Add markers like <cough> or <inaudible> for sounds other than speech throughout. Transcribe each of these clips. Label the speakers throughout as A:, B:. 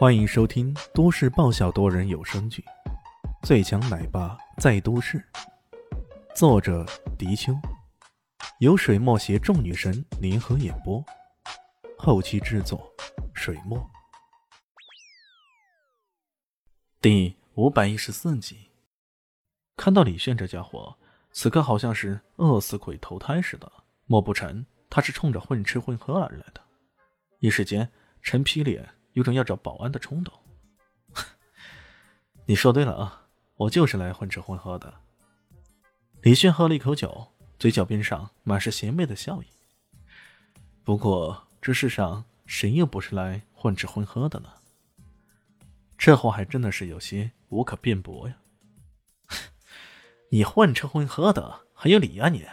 A: 欢迎收听都市爆笑多人有声剧《最强奶爸在都市》，作者：迪秋，由水墨携众女神联合演播，后期制作：水墨。第五百一十四集，看到李炫这家伙，此刻好像是饿死鬼投胎似的，莫不成他是冲着混吃混喝而来的？一时间，陈皮脸。有种要找保安的冲动。<laughs> 你说对了啊，我就是来混吃混喝的。李炫喝了一口酒，嘴角边上满是邪魅的笑意。不过这世上谁又不是来混吃混喝的呢？这话还真的是有些无可辩驳呀。<laughs> 你混吃混喝的很有理啊你。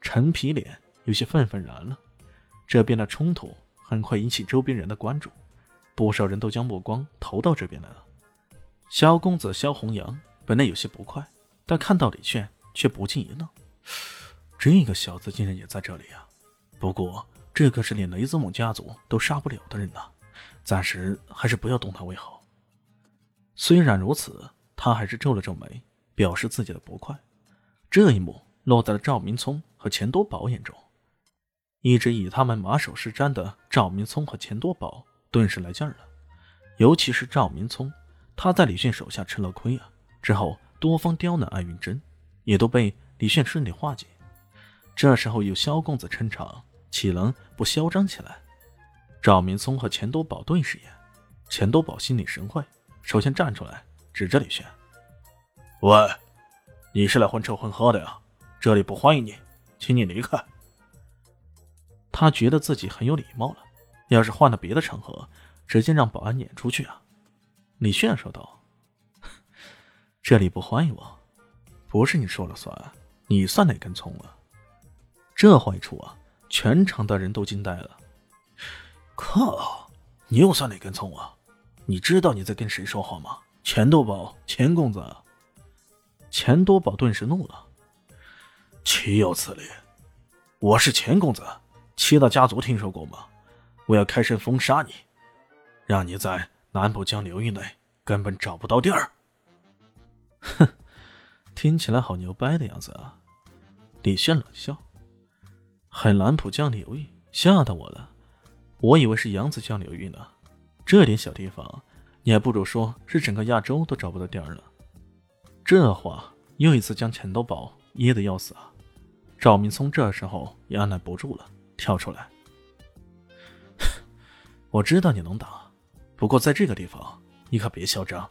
A: 陈皮脸有些愤愤然了。这边的冲突很快引起周边人的关注。不少人都将目光投到这边来了。萧公子萧红阳本来有些不快，但看到李炫，却不禁一愣：这个小子竟然也在这里啊！不过这可是连雷子猛家族都杀不了的人呐，暂时还是不要动他为好。虽然如此，他还是皱了皱眉，表示自己的不快。这一幕落在了赵明聪和钱多宝眼中，一直以他们马首是瞻的赵明聪和钱多宝。顿时来劲儿了，尤其是赵明聪，他在李炫手下吃了亏啊。之后多方刁难艾云珍，也都被李炫顺利化解。这时候有萧公子撑场，岂能不嚣张起来？赵明聪和钱多宝顿时眼，钱多宝心领神会，首先站出来，指着李炫：“喂，你是来混吃混喝的呀？这里不欢迎你，请你离开。”他觉得自己很有礼貌了。要是换了别的场合，直接让保安撵出去啊！李炫说道：“这里不欢迎我，不是你说了算，你算哪根葱啊？”这话一出啊，全场的人都惊呆了。靠！你又算哪根葱啊？你知道你在跟谁说话吗？钱多宝，钱公子。钱多宝顿时怒了：“岂有此理！我是钱公子，七大家族听说过吗？”我要开身封杀你，让你在南浦江流域内根本找不到地儿。哼，听起来好牛掰的样子啊！李炫冷笑：“海南浦江流域，吓到我了。我以为是扬子江流域呢。这点小地方，你还不如说是整个亚洲都找不到地儿了。”这话又一次将钱多宝噎得要死啊！赵明聪这时候也按耐不住了，跳出来。我知道你能打，不过在这个地方你可别嚣张。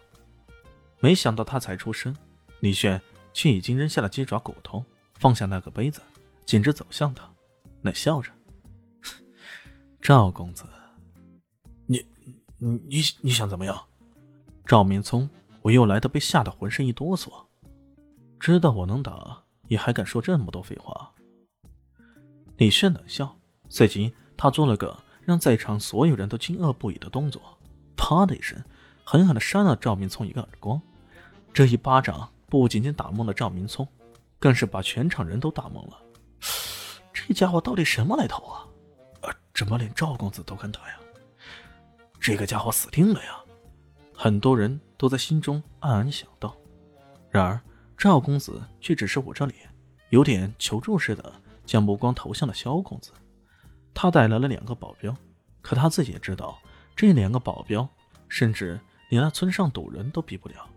A: 没想到他才出声，李炫却已经扔下了鸡爪骨头，放下那个杯子，径直走向他，冷笑着：“ <laughs> 赵公子，你你你你想怎么样？”赵明聪，我又来的被吓得浑身一哆嗦，知道我能打，也还敢说这么多废话。李炫冷笑，随即他做了个。让在场所有人都惊愕不已的动作，啪的一声，狠狠地扇了赵明聪一个耳光。这一巴掌不仅仅打懵了赵明聪，更是把全场人都打懵了。这家伙到底什么来头啊？呃，怎么连赵公子都敢打呀？这个家伙死定了呀！很多人都在心中暗暗想到。然而赵公子却只是捂着脸，有点求助似的，将目光投向了萧公子。他带来了两个保镖，可他自己也知道，这两个保镖甚至连那村上赌人都比不了，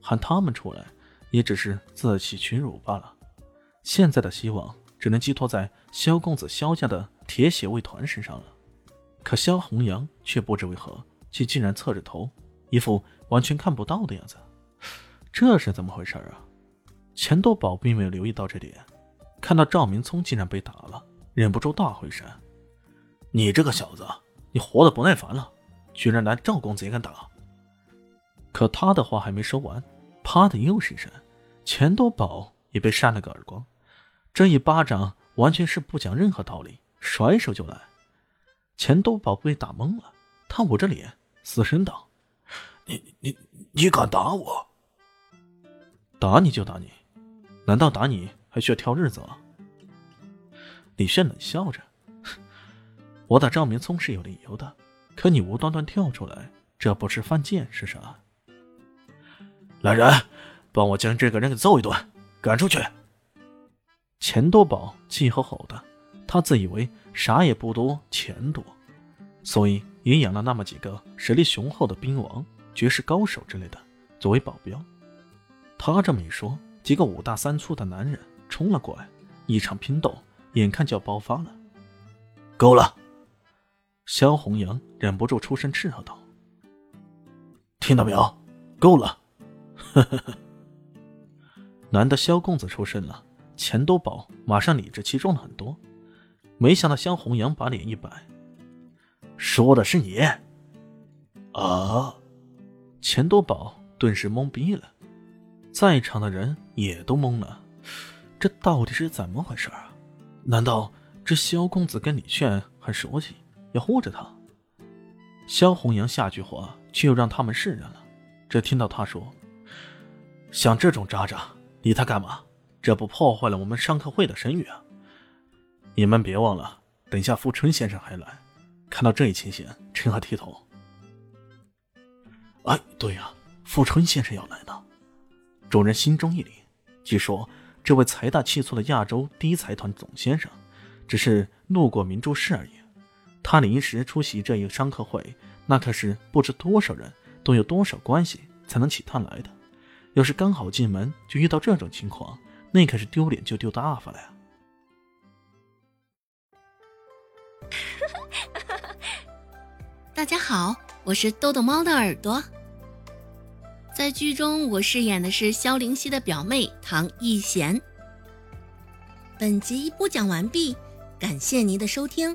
A: 喊他们出来也只是自取其辱罢了。现在的希望只能寄托在萧公子萧家的铁血卫团身上了。可萧红阳却不知为何，却竟然侧着头，一副完全看不到的样子。这是怎么回事啊？钱多宝并没有留意到这点，看到赵明聪竟然被打了，忍不住大回神。你这个小子，你活得不耐烦了，居然连赵公子也敢打！可他的话还没说完，啪的又是一声，钱多宝也被扇了个耳光。这一巴掌完全是不讲任何道理，甩手就来。钱多宝被打懵了，他捂着脸，死声道：“你你你敢打我？打你就打你，难道打你还需要挑日子吗？”李炫冷笑着。我打赵明聪是有理由的，可你无端端跳出来，这不是犯贱是啥？来人，帮我将这个人给揍一顿，赶出去！钱多宝气吼吼的，他自以为啥也不多，钱多，所以也养了那么几个实力雄厚的兵王、绝世高手之类的作为保镖。他这么一说，几个五大三粗的男人冲了过来，一场拼斗眼看就要爆发了。够了！萧红阳忍不住出声斥喝道：“听到没有？够了！”呵呵呵。难得萧公子出声了。钱多宝马上理直气壮了很多，没想到萧红阳把脸一摆：“说的是你。”啊！钱多宝顿时懵逼了，在场的人也都懵了，这到底是怎么回事啊？难道这萧公子跟李炫很熟悉，要护着他？萧红阳下句话却又让他们释然了，只听到他说：“像这种渣渣，理他干嘛？”这不破坏了我们商客会的声誉啊！你们别忘了，等下富春先生还来，看到这一情形，成何体统？哎，对呀，富春先生要来呢。众人心中一凛。据说这位财大气粗的亚洲第一财团总先生，只是路过明珠市而已。他临时出席这一商客会，那可是不知多少人都有多少关系才能请他来的。要是刚好进门就遇到这种情况，那可是丢脸就丢大发了呀！<laughs>
B: 大家好，我是豆豆猫的耳朵。在剧中，我饰演的是萧灵溪的表妹唐艺贤。本集播讲完毕，感谢您的收听。